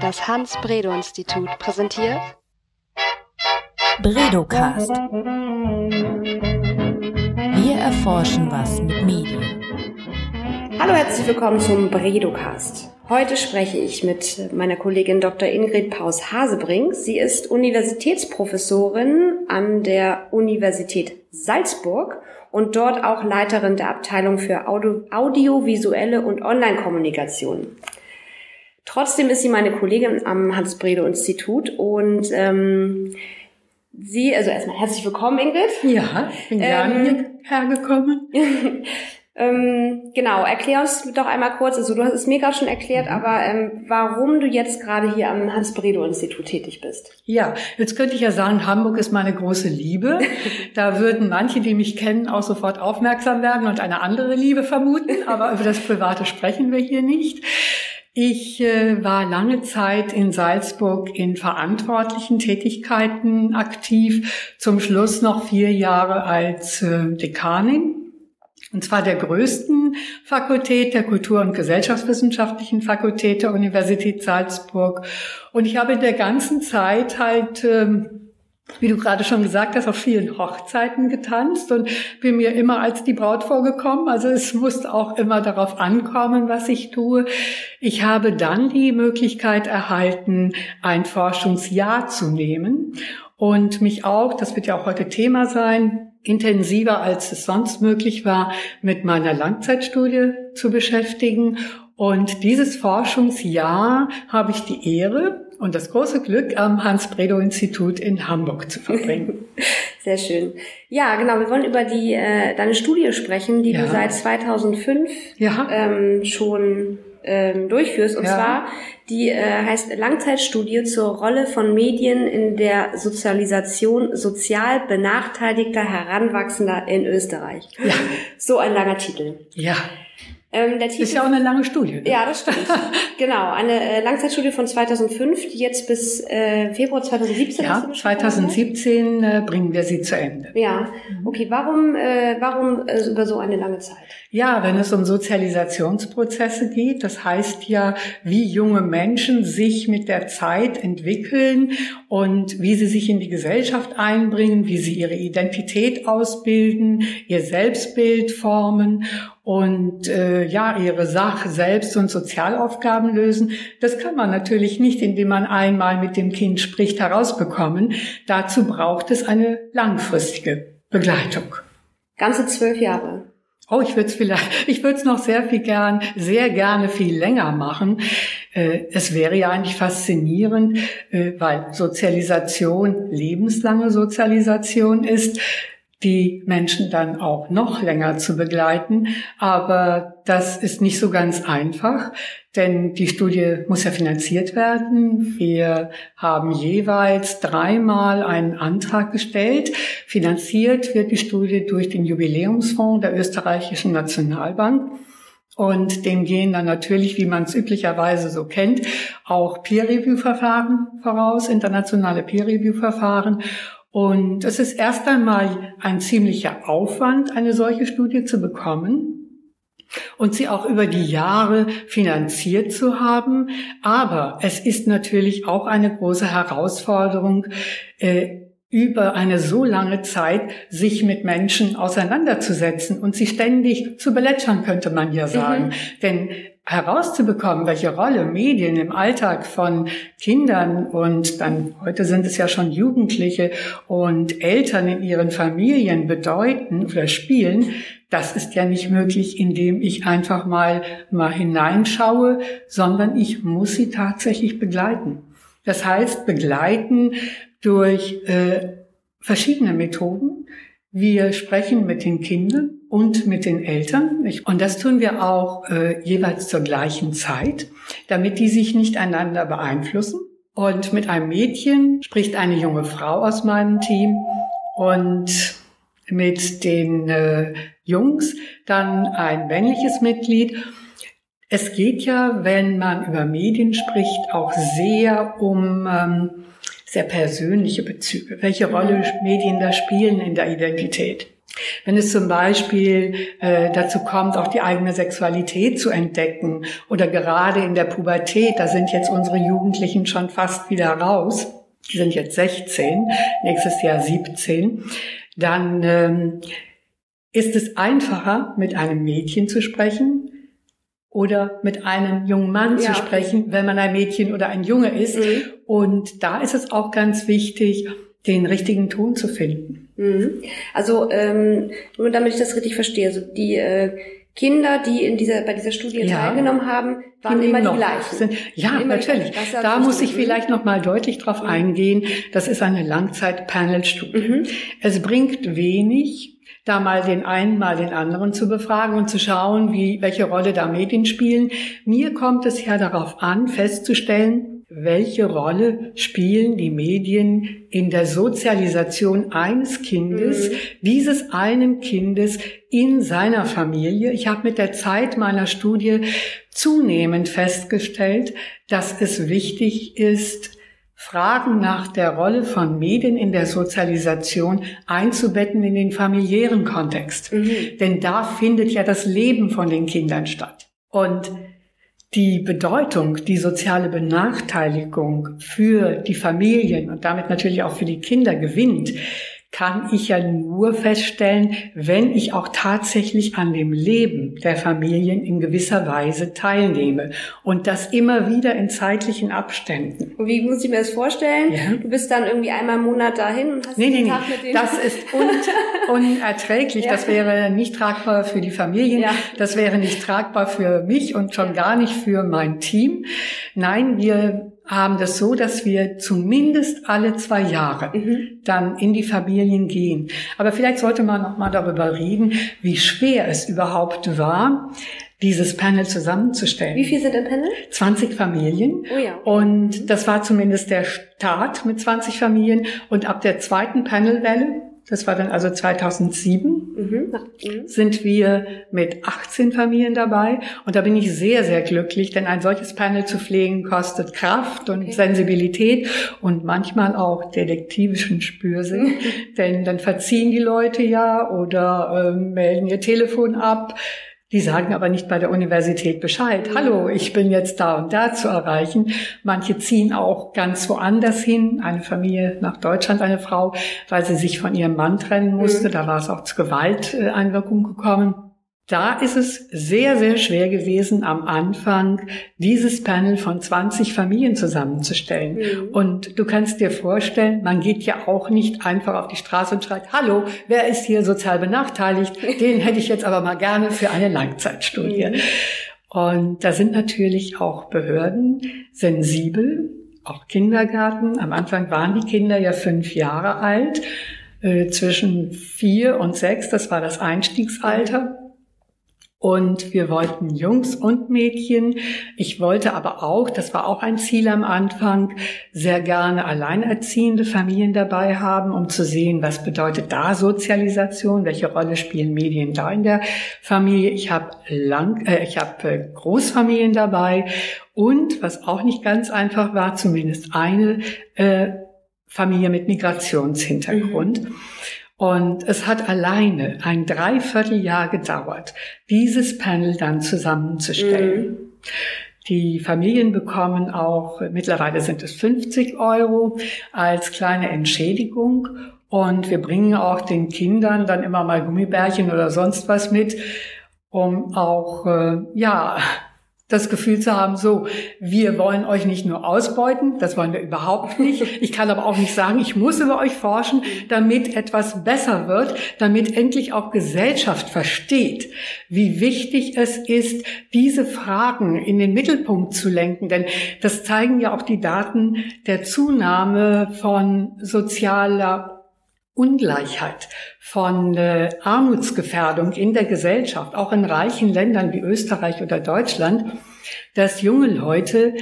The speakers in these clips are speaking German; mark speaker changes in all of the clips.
Speaker 1: Das Hans-Bredow-Institut präsentiert
Speaker 2: Bredocast. Wir erforschen was mit Medien.
Speaker 3: Hallo, herzlich willkommen zum Bredocast. Heute spreche ich mit meiner Kollegin Dr. Ingrid Paus-Hasebrink. Sie ist Universitätsprofessorin an der Universität Salzburg und dort auch Leiterin der Abteilung für Audio, audiovisuelle und Online-Kommunikation. Trotzdem ist sie meine Kollegin am Hans-Bredow-Institut und ähm, sie, also erstmal herzlich willkommen, Ingrid.
Speaker 4: Ja, bin gerne ähm, hergekommen.
Speaker 3: ähm, genau, erklär uns doch einmal kurz, also du hast es mir gerade schon erklärt, mhm. aber ähm, warum du jetzt gerade hier am Hans-Bredow-Institut tätig bist.
Speaker 4: Ja, jetzt könnte ich ja sagen, Hamburg ist meine große Liebe. da würden manche, die mich kennen, auch sofort aufmerksam werden und eine andere Liebe vermuten, aber über das Private sprechen wir hier nicht. Ich äh, war lange Zeit in Salzburg in verantwortlichen Tätigkeiten aktiv, zum Schluss noch vier Jahre als äh, Dekanin. Und zwar der größten Fakultät, der Kultur- und Gesellschaftswissenschaftlichen Fakultät der Universität Salzburg. Und ich habe in der ganzen Zeit halt ähm, wie du gerade schon gesagt hast, auf vielen Hochzeiten getanzt und bin mir immer als die Braut vorgekommen. Also es muss auch immer darauf ankommen, was ich tue. Ich habe dann die Möglichkeit erhalten, ein Forschungsjahr zu nehmen und mich auch, das wird ja auch heute Thema sein, intensiver als es sonst möglich war, mit meiner Langzeitstudie zu beschäftigen. Und dieses Forschungsjahr habe ich die Ehre, und das große Glück, am Hans-Bredow-Institut in Hamburg zu verbringen.
Speaker 3: Sehr schön. Ja, genau. Wir wollen über die äh, deine Studie sprechen, die ja. du seit 2005 ja. ähm, schon ähm, durchführst. Und ja. zwar die äh, heißt Langzeitstudie zur Rolle von Medien in der Sozialisation sozial benachteiligter Heranwachsender in Österreich. Ja. So ein langer Titel.
Speaker 4: Ja. Ähm, der Titel, ist ja auch eine lange Studie.
Speaker 3: Ja, das stimmt. genau, eine äh, Langzeitstudie von 2005, die jetzt bis äh, Februar 2017
Speaker 4: Ja, 2017 äh, bringen wir sie zu Ende.
Speaker 3: Ja, okay. Warum, äh, warum äh, über so eine lange Zeit?
Speaker 4: Ja, wenn es um Sozialisationsprozesse geht, das heißt ja, wie junge Menschen sich mit der Zeit entwickeln und wie sie sich in die Gesellschaft einbringen, wie sie ihre Identität ausbilden, ihr Selbstbild formen und äh, ja ihre Sach-, Selbst- und Sozialaufgaben lösen. Das kann man natürlich nicht, indem man einmal mit dem Kind spricht, herausbekommen. Dazu braucht es eine langfristige Begleitung.
Speaker 3: Ganze zwölf Jahre.
Speaker 4: Oh, ich würde es vielleicht, ich würde es noch sehr viel gern, sehr gerne viel länger machen. Äh, es wäre ja eigentlich faszinierend, äh, weil Sozialisation lebenslange Sozialisation ist die Menschen dann auch noch länger zu begleiten. Aber das ist nicht so ganz einfach, denn die Studie muss ja finanziert werden. Wir haben jeweils dreimal einen Antrag gestellt. Finanziert wird die Studie durch den Jubiläumsfonds der österreichischen Nationalbank. Und dem gehen dann natürlich, wie man es üblicherweise so kennt, auch Peer-Review-Verfahren voraus, internationale Peer-Review-Verfahren. Und es ist erst einmal ein ziemlicher Aufwand, eine solche Studie zu bekommen und sie auch über die Jahre finanziert zu haben. Aber es ist natürlich auch eine große Herausforderung, äh, über eine so lange Zeit sich mit Menschen auseinanderzusetzen und sie ständig zu belätschern, könnte man ja sagen. Mhm. Denn herauszubekommen, welche Rolle Medien im Alltag von Kindern und dann heute sind es ja schon Jugendliche und Eltern in ihren Familien bedeuten oder spielen, das ist ja nicht möglich, indem ich einfach mal mal hineinschaue, sondern ich muss sie tatsächlich begleiten. Das heißt, begleiten durch äh, verschiedene Methoden. Wir sprechen mit den Kindern und mit den Eltern. Und das tun wir auch äh, jeweils zur gleichen Zeit, damit die sich nicht einander beeinflussen. Und mit einem Mädchen spricht eine junge Frau aus meinem Team und mit den äh, Jungs dann ein männliches Mitglied. Es geht ja, wenn man über Medien spricht, auch sehr um ähm, sehr persönliche Bezüge, welche Rolle Medien da spielen in der Identität. Wenn es zum Beispiel äh, dazu kommt, auch die eigene Sexualität zu entdecken oder gerade in der Pubertät, da sind jetzt unsere Jugendlichen schon fast wieder raus, die sind jetzt 16, nächstes Jahr 17, dann ähm, ist es einfacher, mit einem Mädchen zu sprechen oder mit einem jungen Mann ja. zu sprechen, wenn man ein Mädchen oder ein Junge ist. Mhm. Und da ist es auch ganz wichtig, den richtigen Ton zu finden.
Speaker 3: Mhm. Also ähm, nur damit ich das richtig verstehe, also die äh, Kinder, die in dieser bei dieser Studie ja. teilgenommen haben, waren immer die gleichen.
Speaker 4: Sind, ja, natürlich. Da muss ich vielleicht noch mal deutlich drauf mhm. eingehen. Das ist eine Langzeit-Panel-Studie. Mhm. Es bringt wenig, da mal den einen, mal den anderen zu befragen und zu schauen, wie, welche Rolle da Medien spielen. Mir kommt es ja darauf an, festzustellen, welche Rolle spielen die Medien in der Sozialisation eines Kindes, mhm. dieses einen Kindes in seiner Familie? Ich habe mit der Zeit meiner Studie zunehmend festgestellt, dass es wichtig ist, Fragen nach der Rolle von Medien in der Sozialisation einzubetten in den familiären Kontext. Mhm. Denn da findet ja das Leben von den Kindern statt. Und die Bedeutung, die soziale Benachteiligung für die Familien und damit natürlich auch für die Kinder gewinnt, kann ich ja nur feststellen, wenn ich auch tatsächlich an dem Leben der Familien in gewisser Weise teilnehme und das immer wieder in zeitlichen Abständen.
Speaker 3: Und wie muss ich mir das vorstellen? Ja. Du bist dann irgendwie einmal im Monat dahin und hast
Speaker 4: nee, nee, Tag nee. mit denen. Das ist un unerträglich. Ja. Das wäre nicht tragbar für die Familien. Ja. Das wäre nicht tragbar für mich und schon gar nicht für mein Team. Nein, wir haben das so, dass wir zumindest alle zwei Jahre mhm. dann in die Familien gehen. Aber vielleicht sollte man noch mal darüber reden, wie schwer es überhaupt war, dieses Panel zusammenzustellen.
Speaker 3: Wie viel sind im Panel?
Speaker 4: 20 Familien.
Speaker 3: Oh ja.
Speaker 4: Und mhm. das war zumindest der Start mit 20 Familien. Und ab der zweiten Panelwelle das war dann also 2007, mhm. Mhm. sind wir mit 18 Familien dabei. Und da bin ich sehr, sehr glücklich, denn ein solches Panel zu pflegen kostet Kraft und okay. Sensibilität und manchmal auch detektivischen Spürsinn. Mhm. Denn dann verziehen die Leute ja oder äh, melden ihr Telefon ab. Die sagen aber nicht bei der Universität Bescheid. Hallo, ich bin jetzt da und da zu erreichen. Manche ziehen auch ganz woanders hin. Eine Familie nach Deutschland, eine Frau, weil sie sich von ihrem Mann trennen musste. Mhm. Da war es auch zu Gewalteinwirkungen gekommen. Da ist es sehr, sehr schwer gewesen, am Anfang dieses Panel von 20 Familien zusammenzustellen. Mhm. Und du kannst dir vorstellen, man geht ja auch nicht einfach auf die Straße und schreibt, hallo, wer ist hier sozial benachteiligt? Den hätte ich jetzt aber mal gerne für eine Langzeitstudie. Mhm. Und da sind natürlich auch Behörden sensibel, auch Kindergarten. Am Anfang waren die Kinder ja fünf Jahre alt, äh, zwischen vier und sechs, das war das Einstiegsalter. Und wir wollten Jungs und Mädchen. Ich wollte aber auch, das war auch ein Ziel am Anfang, sehr gerne alleinerziehende Familien dabei haben, um zu sehen, was bedeutet da Sozialisation, welche Rolle spielen Medien da in der Familie. Ich habe lang, äh, ich habe äh, Großfamilien dabei und was auch nicht ganz einfach war, zumindest eine äh, Familie mit Migrationshintergrund. Mhm. Und es hat alleine ein Dreivierteljahr gedauert, dieses Panel dann zusammenzustellen. Mhm. Die Familien bekommen auch, mittlerweile sind es 50 Euro als kleine Entschädigung. Und wir bringen auch den Kindern dann immer mal Gummibärchen oder sonst was mit, um auch, äh, ja, das Gefühl zu haben, so, wir wollen euch nicht nur ausbeuten, das wollen wir überhaupt nicht. Ich kann aber auch nicht sagen, ich muss über euch forschen, damit etwas besser wird, damit endlich auch Gesellschaft versteht, wie wichtig es ist, diese Fragen in den Mittelpunkt zu lenken. Denn das zeigen ja auch die Daten der Zunahme von sozialer Ungleichheit, von äh, Armutsgefährdung in der Gesellschaft, auch in reichen Ländern wie Österreich oder Deutschland, dass junge Leute,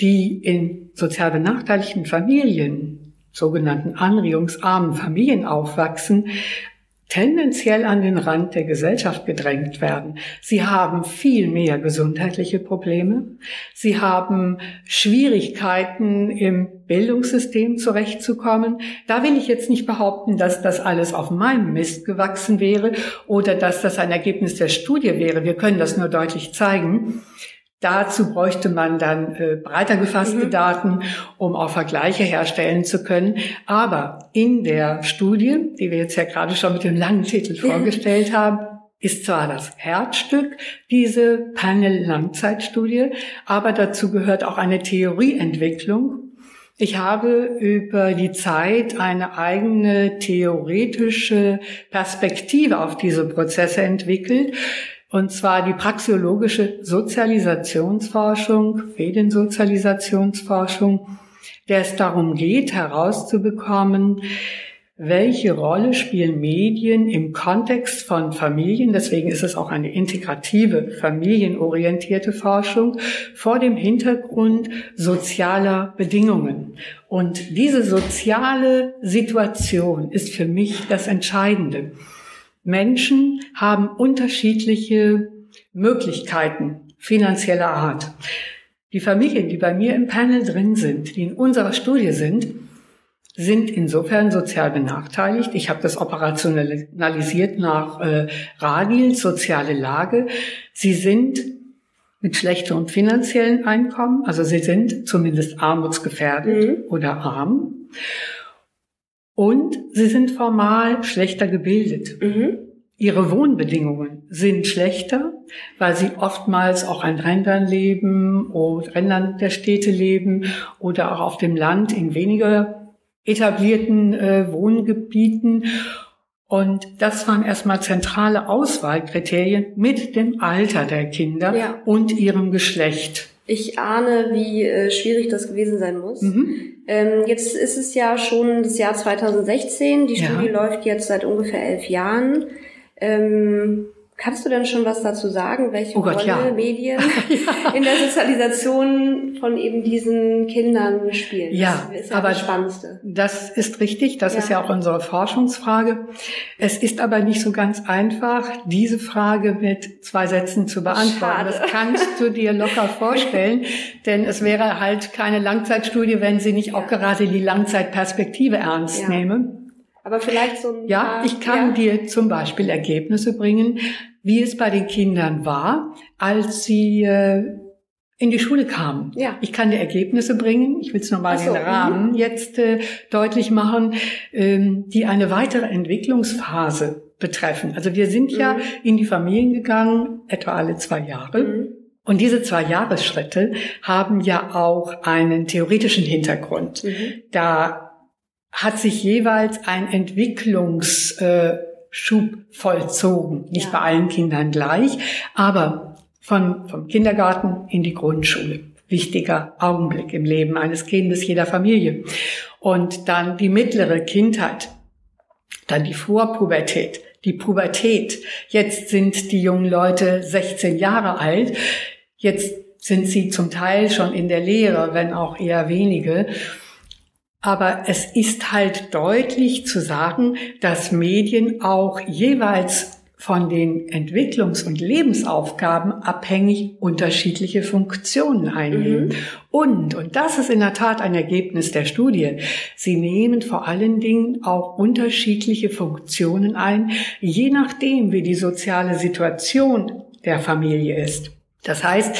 Speaker 4: die in sozial benachteiligten Familien, sogenannten anregungsarmen Familien aufwachsen, tendenziell an den Rand der Gesellschaft gedrängt werden. Sie haben viel mehr gesundheitliche Probleme. Sie haben Schwierigkeiten im Bildungssystem zurechtzukommen. Da will ich jetzt nicht behaupten, dass das alles auf meinem Mist gewachsen wäre oder dass das ein Ergebnis der Studie wäre. Wir können das nur deutlich zeigen. Dazu bräuchte man dann äh, breiter gefasste mhm. Daten, um auch Vergleiche herstellen zu können. Aber in der Studie, die wir jetzt ja gerade schon mit dem langen Titel vorgestellt haben, ist zwar das Herzstück, diese Panel-Langzeitstudie, aber dazu gehört auch eine Theorieentwicklung. Ich habe über die Zeit eine eigene theoretische Perspektive auf diese Prozesse entwickelt, und zwar die praxiologische Sozialisationsforschung, Mediensozialisationsforschung, der es darum geht, herauszubekommen, welche Rolle spielen Medien im Kontext von Familien, deswegen ist es auch eine integrative, familienorientierte Forschung, vor dem Hintergrund sozialer Bedingungen. Und diese soziale Situation ist für mich das Entscheidende. Menschen haben unterschiedliche Möglichkeiten finanzieller Art. Die Familien, die bei mir im Panel drin sind, die in unserer Studie sind, sind insofern sozial benachteiligt. Ich habe das operationalisiert nach äh, Radil, soziale Lage. Sie sind mit schlechterem finanziellen Einkommen, also sie sind zumindest armutsgefährdet mhm. oder arm. Und sie sind formal schlechter gebildet. Mhm. Ihre Wohnbedingungen sind schlechter, weil sie oftmals auch an Rändern leben oder Rändern der Städte leben oder auch auf dem Land in weniger etablierten äh, Wohngebieten. Und das waren erstmal zentrale Auswahlkriterien mit dem Alter der Kinder ja. und ihrem Geschlecht.
Speaker 3: Ich ahne, wie äh, schwierig das gewesen sein muss. Mhm. Ähm, jetzt ist es ja schon das Jahr 2016. Die Studie ja. läuft jetzt seit ungefähr elf Jahren. Ähm, Kannst du denn schon was dazu sagen, welche oh Gott, Rolle ja. Medien ja. in der Sozialisation von eben diesen Kindern spielen?
Speaker 4: Ja, das ist ja aber das Spannendste. Das ist richtig. Das ja. ist ja auch unsere Forschungsfrage. Es ist aber nicht so ganz einfach, diese Frage mit zwei Sätzen zu beantworten. Schade. Das kannst du dir locker vorstellen, denn es wäre halt keine Langzeitstudie, wenn sie nicht auch gerade die Langzeitperspektive ernst nehme.
Speaker 3: Aber vielleicht so
Speaker 4: ein Ja, ich kann ja. dir zum Beispiel Ergebnisse bringen, wie es bei den Kindern war, als sie äh, in die Schule kamen. Ja. Ich kann dir Ergebnisse bringen, ich will es nochmal so, den Rahmen mhm. jetzt äh, deutlich machen, ähm, die eine weitere Entwicklungsphase betreffen. Also wir sind mhm. ja in die Familien gegangen, etwa alle zwei Jahre. Mhm. Und diese zwei Jahresschritte haben ja auch einen theoretischen Hintergrund. Mhm. Da hat sich jeweils ein Entwicklungsschub vollzogen. Nicht ja. bei allen Kindern gleich, aber von, vom Kindergarten in die Grundschule. Wichtiger Augenblick im Leben eines Kindes jeder Familie. Und dann die mittlere Kindheit, dann die Vorpubertät, die Pubertät. Jetzt sind die jungen Leute 16 Jahre alt. Jetzt sind sie zum Teil schon in der Lehre, wenn auch eher wenige. Aber es ist halt deutlich zu sagen, dass Medien auch jeweils von den Entwicklungs- und Lebensaufgaben abhängig unterschiedliche Funktionen einnehmen. Mhm. Und, und das ist in der Tat ein Ergebnis der Studie, sie nehmen vor allen Dingen auch unterschiedliche Funktionen ein, je nachdem, wie die soziale Situation der Familie ist. Das heißt,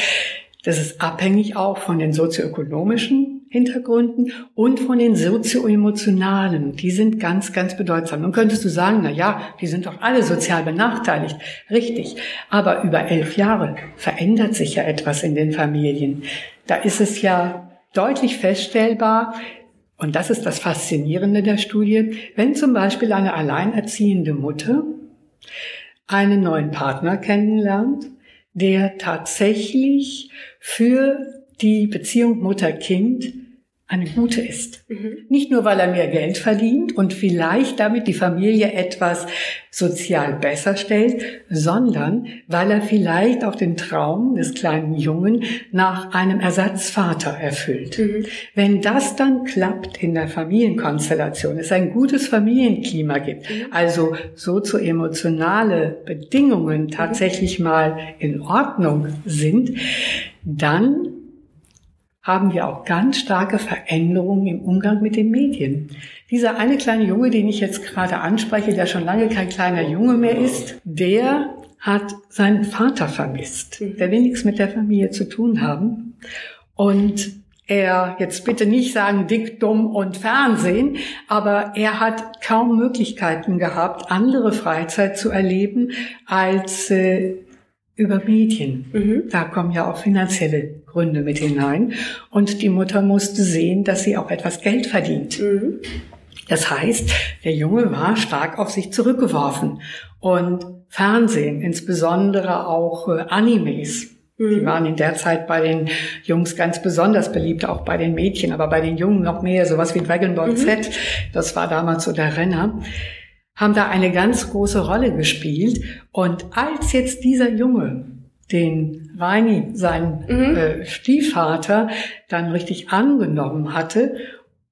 Speaker 4: das ist abhängig auch von den sozioökonomischen Hintergründen und von den sozioemotionalen. Die sind ganz, ganz bedeutsam. Nun könntest du sagen, na ja, die sind doch alle sozial benachteiligt. Richtig. Aber über elf Jahre verändert sich ja etwas in den Familien. Da ist es ja deutlich feststellbar, und das ist das Faszinierende der Studie, wenn zum Beispiel eine alleinerziehende Mutter einen neuen Partner kennenlernt, der tatsächlich für die Beziehung Mutter-Kind eine gute ist. Mhm. Nicht nur, weil er mehr Geld verdient und vielleicht damit die Familie etwas sozial besser stellt, sondern weil er vielleicht auch den Traum des kleinen Jungen nach einem Ersatzvater erfüllt. Mhm. Wenn das dann klappt in der Familienkonstellation, es ein gutes Familienklima gibt, mhm. also sozioemotionale Bedingungen mhm. tatsächlich mal in Ordnung sind, dann haben wir auch ganz starke Veränderungen im Umgang mit den Medien. Dieser eine kleine Junge, den ich jetzt gerade anspreche, der schon lange kein kleiner Junge mehr ist, der hat seinen Vater vermisst. Mhm. Der will nichts mit der Familie zu tun haben. Und er, jetzt bitte nicht sagen dick, dumm und Fernsehen, aber er hat kaum Möglichkeiten gehabt, andere Freizeit zu erleben als äh, über Medien. Mhm. Da kommen ja auch finanzielle Gründe mit hinein. Und die Mutter musste sehen, dass sie auch etwas Geld verdient. Mhm. Das heißt, der Junge war stark auf sich zurückgeworfen. Und Fernsehen, insbesondere auch äh, Animes, die mhm. waren in der Zeit bei den Jungs ganz besonders beliebt, auch bei den Mädchen, aber bei den Jungen noch mehr, sowas wie Dragon Ball mhm. Z. Das war damals so der Renner haben da eine ganz große Rolle gespielt. Und als jetzt dieser Junge den Reini, sein mhm. äh, Stiefvater, dann richtig angenommen hatte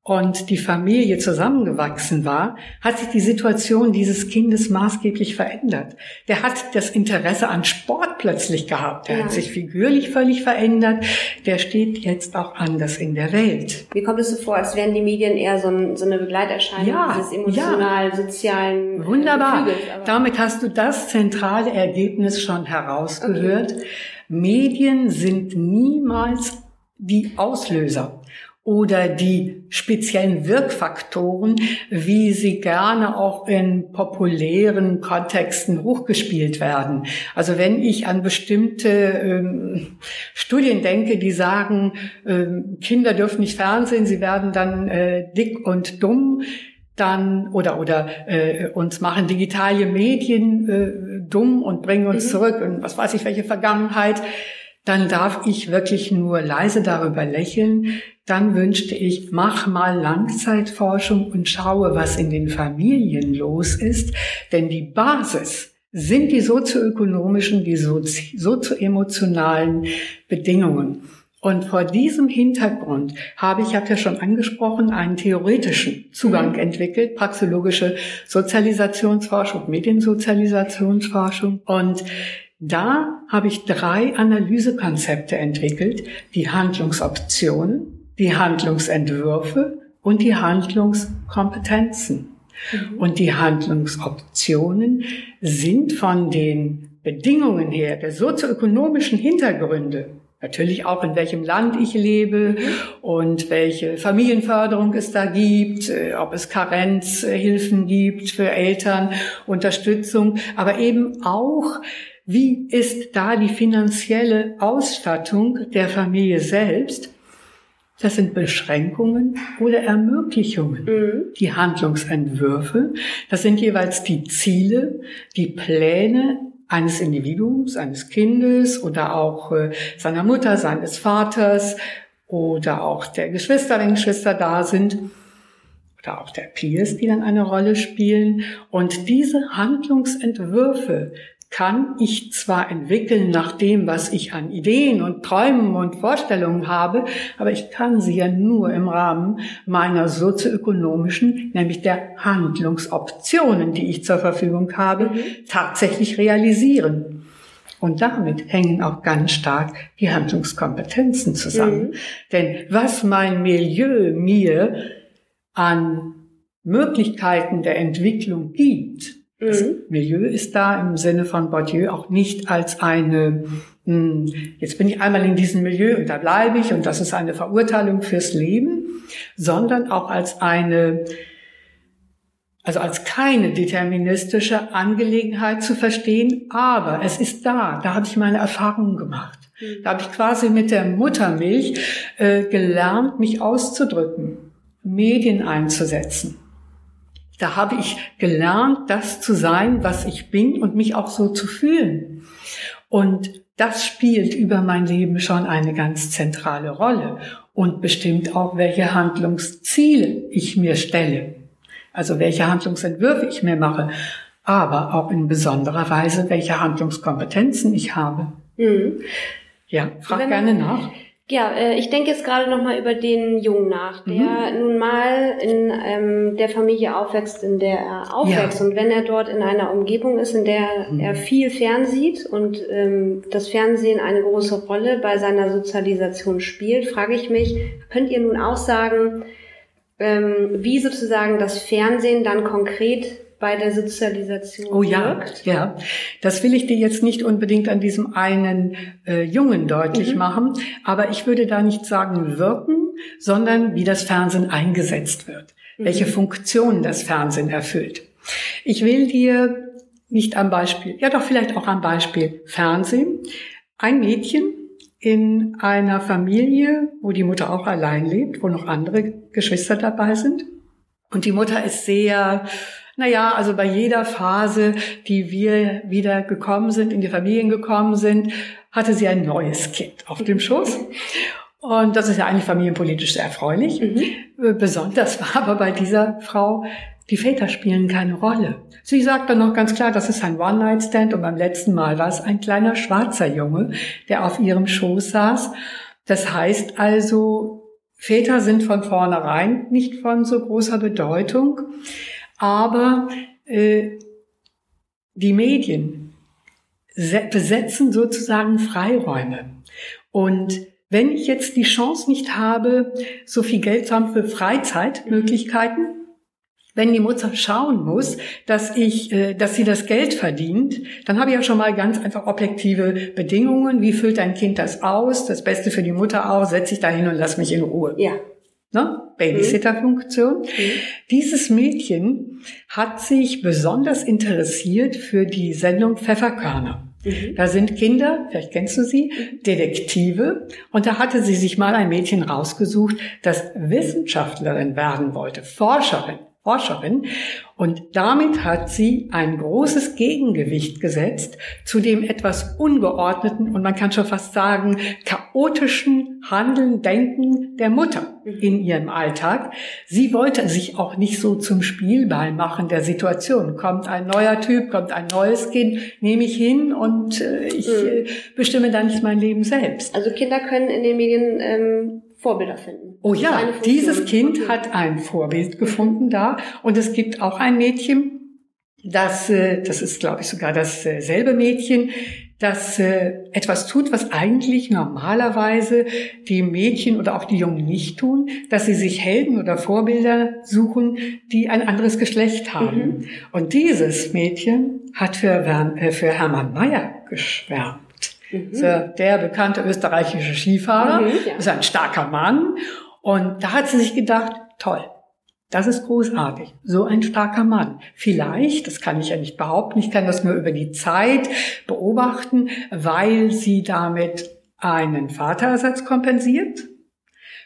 Speaker 4: und die Familie zusammengewachsen war, hat sich die Situation dieses Kindes maßgeblich verändert. Der hat das Interesse an Sport plötzlich gehabt. Der ja. hat sich figürlich völlig verändert. Der steht jetzt auch anders in der Welt.
Speaker 3: Wie kommt es so vor, als wären die Medien eher so, ein, so eine Begleiterscheinung ja, dieses emotional-sozialen
Speaker 4: ja. Wunderbar. Gefüges, Damit hast du das zentrale Ergebnis schon herausgehört. Okay. Medien sind niemals die Auslöser oder die speziellen Wirkfaktoren, wie sie gerne auch in populären Kontexten hochgespielt werden. Also wenn ich an bestimmte ähm, Studien denke, die sagen, ähm, Kinder dürfen nicht fernsehen, sie werden dann äh, dick und dumm, dann oder oder äh, uns machen digitale Medien äh, dumm und bringen uns mhm. zurück und was weiß ich welche Vergangenheit dann darf ich wirklich nur leise darüber lächeln. Dann wünschte ich, mach mal Langzeitforschung und schaue, was in den Familien los ist. Denn die Basis sind die sozioökonomischen, die sozioemotionalen Bedingungen. Und vor diesem Hintergrund habe ich, habe ja schon angesprochen, einen theoretischen Zugang mhm. entwickelt, praxologische Sozialisationsforschung, Mediensozialisationsforschung. Und da habe ich drei Analysekonzepte entwickelt, die Handlungsoptionen, die Handlungsentwürfe und die Handlungskompetenzen. Mhm. Und die Handlungsoptionen sind von den Bedingungen her, der sozioökonomischen Hintergründe, natürlich auch in welchem Land ich lebe und welche Familienförderung es da gibt, äh, ob es Karenzhilfen gibt für Eltern, Unterstützung, aber eben auch wie ist da die finanzielle Ausstattung der Familie selbst? Das sind Beschränkungen oder Ermöglichungen. Mhm. Die Handlungsentwürfe, das sind jeweils die Ziele, die Pläne eines Individuums, eines Kindes oder auch äh, seiner Mutter, seines Vaters oder auch der Geschwister, wenn Geschwister da sind oder auch der Peers, die dann eine Rolle spielen. Und diese Handlungsentwürfe kann ich zwar entwickeln nach dem, was ich an Ideen und Träumen und Vorstellungen habe, aber ich kann sie ja nur im Rahmen meiner sozioökonomischen, nämlich der Handlungsoptionen, die ich zur Verfügung habe, mhm. tatsächlich realisieren. Und damit hängen auch ganz stark die Handlungskompetenzen zusammen. Mhm. Denn was mein Milieu mir an Möglichkeiten der Entwicklung gibt, das mhm. Milieu ist da im Sinne von Bourdieu auch nicht als eine, hm, jetzt bin ich einmal in diesem Milieu und da bleibe ich und das ist eine Verurteilung fürs Leben, sondern auch als eine, also als keine deterministische Angelegenheit zu verstehen, aber es ist da, da habe ich meine Erfahrungen gemacht. Mhm. Da habe ich quasi mit der Muttermilch äh, gelernt, mich auszudrücken, Medien einzusetzen. Da habe ich gelernt, das zu sein, was ich bin und mich auch so zu fühlen. Und das spielt über mein Leben schon eine ganz zentrale Rolle. und bestimmt auch, welche Handlungsziele ich mir stelle. Also welche Handlungsentwürfe ich mir mache, aber auch in besonderer Weise, welche Handlungskompetenzen ich habe. Mhm. Ja, frag Wenn, gerne nach.
Speaker 3: Ja, äh, ich denke jetzt gerade noch mal über den Jungen nach, der mhm. nun mal in ähm, der Familie aufwächst, in der er aufwächst. Ja. Und wenn er dort in einer Umgebung ist, in der mhm. er viel fernsieht und ähm, das Fernsehen eine große Rolle bei seiner Sozialisation spielt, frage ich mich, könnt ihr nun auch sagen, ähm, wie sozusagen das Fernsehen dann konkret bei der Sozialisation
Speaker 4: oh, ja, wirkt? Ja, das will ich dir jetzt nicht unbedingt an diesem einen äh, Jungen deutlich mhm. machen, aber ich würde da nicht sagen wirken, sondern wie das Fernsehen eingesetzt wird, mhm. welche Funktion das Fernsehen erfüllt. Ich will dir nicht am Beispiel, ja doch vielleicht auch am Beispiel Fernsehen, ein Mädchen in einer Familie, wo die Mutter auch allein lebt, wo noch andere Geschwister dabei sind. Und die Mutter ist sehr naja, also bei jeder Phase, die wir wieder gekommen sind, in die Familien gekommen sind, hatte sie ein neues Kind auf dem Schoß. Und das ist ja eigentlich familienpolitisch sehr erfreulich. Mhm. Besonders war aber bei dieser Frau, die Väter spielen keine Rolle. Sie sagt dann noch ganz klar, das ist ein One-Night-Stand und beim letzten Mal war es ein kleiner schwarzer Junge, der auf ihrem Schoß saß. Das heißt also, Väter sind von vornherein nicht von so großer Bedeutung. Aber äh, die Medien besetzen sozusagen Freiräume. Und wenn ich jetzt die Chance nicht habe, so viel Geld zu haben für Freizeitmöglichkeiten, wenn die Mutter schauen muss, dass ich, äh, dass sie das Geld verdient, dann habe ich ja schon mal ganz einfach objektive Bedingungen. Wie füllt ein Kind das aus? Das Beste für die Mutter auch, setze ich da hin und lass mich in Ruhe.
Speaker 3: Ja
Speaker 4: ne? Babysitter-Funktion. Mhm. Dieses Mädchen hat sich besonders interessiert für die Sendung Pfefferkörner. Mhm. Da sind Kinder, vielleicht kennst du sie, Detektive. Und da hatte sie sich mal ein Mädchen rausgesucht, das Wissenschaftlerin werden wollte, Forscherin. Forscherin. Und damit hat sie ein großes Gegengewicht gesetzt zu dem etwas ungeordneten und man kann schon fast sagen chaotischen Handeln, Denken der Mutter in ihrem Alltag. Sie wollte sich auch nicht so zum Spielball machen der Situation. Kommt ein neuer Typ, kommt ein neues Kind, nehme ich hin und äh, ich mhm. äh, bestimme dann nicht mein Leben selbst.
Speaker 3: Also Kinder können in den Medien ähm Vorbilder finden.
Speaker 4: Oh ja, dieses Kind hat ein Vorbild gefunden da und es gibt auch ein Mädchen, das, äh, das ist glaube ich sogar dasselbe Mädchen, das äh, etwas tut, was eigentlich normalerweise die Mädchen oder auch die Jungen nicht tun, dass sie sich Helden oder Vorbilder suchen, die ein anderes Geschlecht haben. Mhm. Und dieses Mädchen hat für, äh, für Hermann Mayer geschwärmt. Mhm. der bekannte österreichische Skifahrer, mhm, ja. ist ein starker Mann. Und da hat sie sich gedacht, toll, das ist großartig. So ein starker Mann. Vielleicht, das kann ich ja nicht behaupten, ich kann das nur über die Zeit beobachten, weil sie damit einen Vaterersatz kompensiert.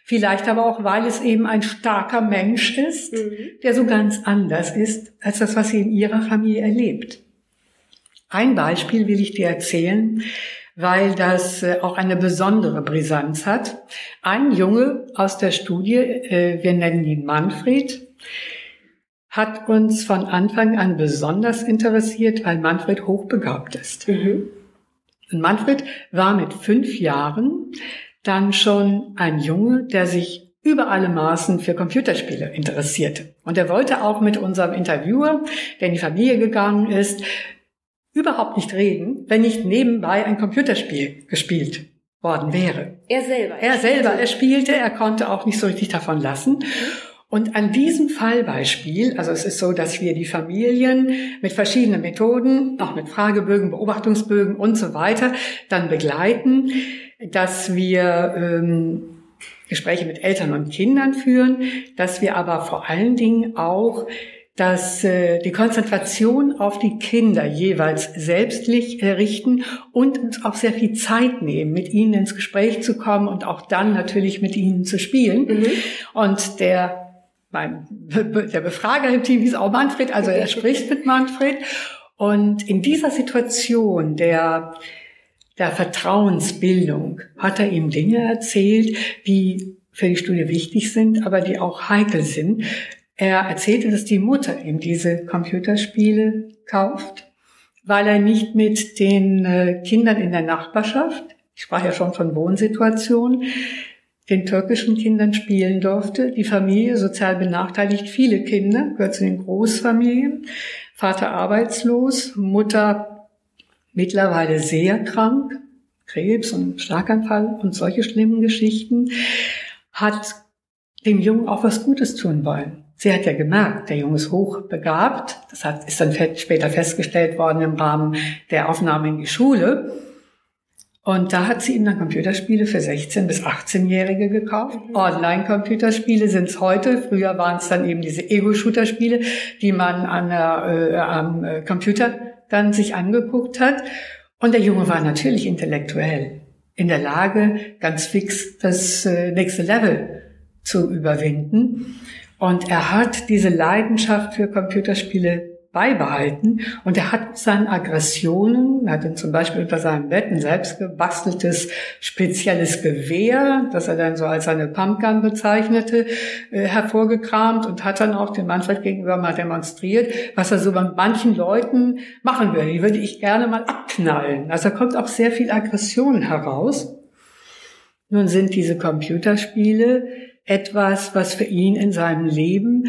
Speaker 4: Vielleicht aber auch, weil es eben ein starker Mensch ist, mhm. der so ganz anders ist als das, was sie in ihrer Familie erlebt. Ein Beispiel will ich dir erzählen weil das äh, auch eine besondere Brisanz hat. Ein Junge aus der Studie, äh, wir nennen ihn Manfred, hat uns von Anfang an besonders interessiert, weil Manfred hochbegabt ist. Mhm. Und Manfred war mit fünf Jahren dann schon ein Junge, der sich über alle Maßen für Computerspiele interessierte. Und er wollte auch mit unserem Interviewer, der in die Familie gegangen ist, überhaupt nicht reden, wenn nicht nebenbei ein Computerspiel gespielt worden wäre.
Speaker 3: Er selber.
Speaker 4: Er, er selber, er spielte, er konnte auch nicht so richtig davon lassen. Und an diesem Fallbeispiel, also es ist so, dass wir die Familien mit verschiedenen Methoden, auch mit Fragebögen, Beobachtungsbögen und so weiter, dann begleiten, dass wir ähm, Gespräche mit Eltern und Kindern führen, dass wir aber vor allen Dingen auch dass äh, die Konzentration auf die Kinder jeweils selbstlich richten und uns auch sehr viel Zeit nehmen, mit ihnen ins Gespräch zu kommen und auch dann natürlich mit ihnen zu spielen. Mhm. Und der, mein, der Befrager im Team ist auch Manfred, also er spricht mit Manfred. Und in dieser Situation der, der Vertrauensbildung hat er ihm Dinge erzählt, wie für die Studie wichtig sind, aber die auch heikel sind. Er erzählte, dass die Mutter ihm diese Computerspiele kauft, weil er nicht mit den äh, Kindern in der Nachbarschaft, ich sprach ja schon von Wohnsituationen, den türkischen Kindern spielen durfte. Die Familie sozial benachteiligt, viele Kinder, gehört zu den Großfamilien. Vater arbeitslos, Mutter mittlerweile sehr krank, Krebs und Schlaganfall und solche schlimmen Geschichten, hat dem Jungen auch was Gutes tun wollen. Sie hat ja gemerkt, der Junge ist hochbegabt. Das hat, ist dann später festgestellt worden im Rahmen der Aufnahme in die Schule. Und da hat sie ihm dann Computerspiele für 16- bis 18-Jährige gekauft. Mhm. Online-Computerspiele sind es heute. Früher waren es dann eben diese Ego-Shooter-Spiele, die man an der, äh, am äh, Computer dann sich angeguckt hat. Und der Junge war natürlich intellektuell in der Lage, ganz fix das äh, nächste Level zu überwinden. Und er hat diese Leidenschaft für Computerspiele beibehalten. Und er hat seine Aggressionen, er hat zum Beispiel unter seinem Bett ein selbst gebasteltes spezielles Gewehr, das er dann so als seine Pumpgun bezeichnete, äh, hervorgekramt und hat dann auch dem Manfred gegenüber mal demonstriert, was er so bei manchen Leuten machen würde. Die würde ich gerne mal abknallen. Also da kommt auch sehr viel Aggression heraus. Nun sind diese Computerspiele etwas, was für ihn in seinem Leben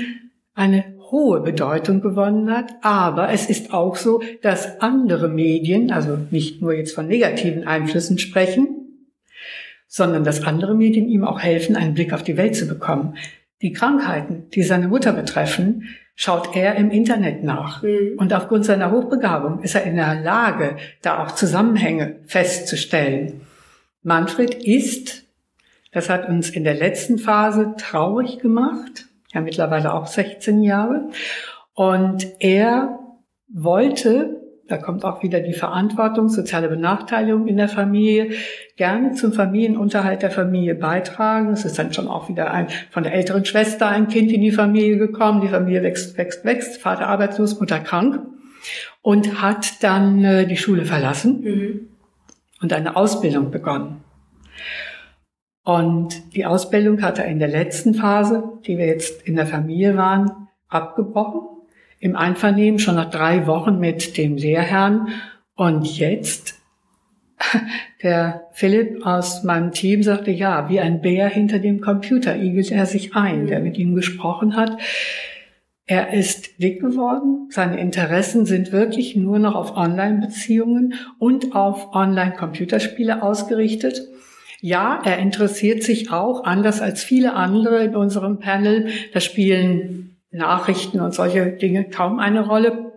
Speaker 4: eine hohe Bedeutung gewonnen hat. Aber es ist auch so, dass andere Medien, also nicht nur jetzt von negativen Einflüssen sprechen, sondern dass andere Medien ihm auch helfen, einen Blick auf die Welt zu bekommen. Die Krankheiten, die seine Mutter betreffen, schaut er im Internet nach. Mhm. Und aufgrund seiner Hochbegabung ist er in der Lage, da auch Zusammenhänge festzustellen. Manfred ist, das hat uns in der letzten Phase traurig gemacht, ja mittlerweile auch 16 Jahre. Und er wollte, da kommt auch wieder die Verantwortung, soziale Benachteiligung in der Familie, gerne zum Familienunterhalt der Familie beitragen. Es ist dann schon auch wieder ein, von der älteren Schwester ein Kind in die Familie gekommen. Die Familie wächst, wächst, wächst. Vater arbeitslos, Mutter krank. Und hat dann äh, die Schule verlassen mhm. und eine Ausbildung begonnen. Und die Ausbildung hat er in der letzten Phase, die wir jetzt in der Familie waren, abgebrochen. Im Einvernehmen schon nach drei Wochen mit dem Lehrherrn. Und jetzt, der Philipp aus meinem Team sagte, ja, wie ein Bär hinter dem Computer igelt er sich ein, der mit ihm gesprochen hat. Er ist dick geworden. Seine Interessen sind wirklich nur noch auf Online-Beziehungen und auf Online-Computerspiele ausgerichtet. Ja, er interessiert sich auch, anders als viele andere in unserem Panel, da spielen Nachrichten und solche Dinge kaum eine Rolle,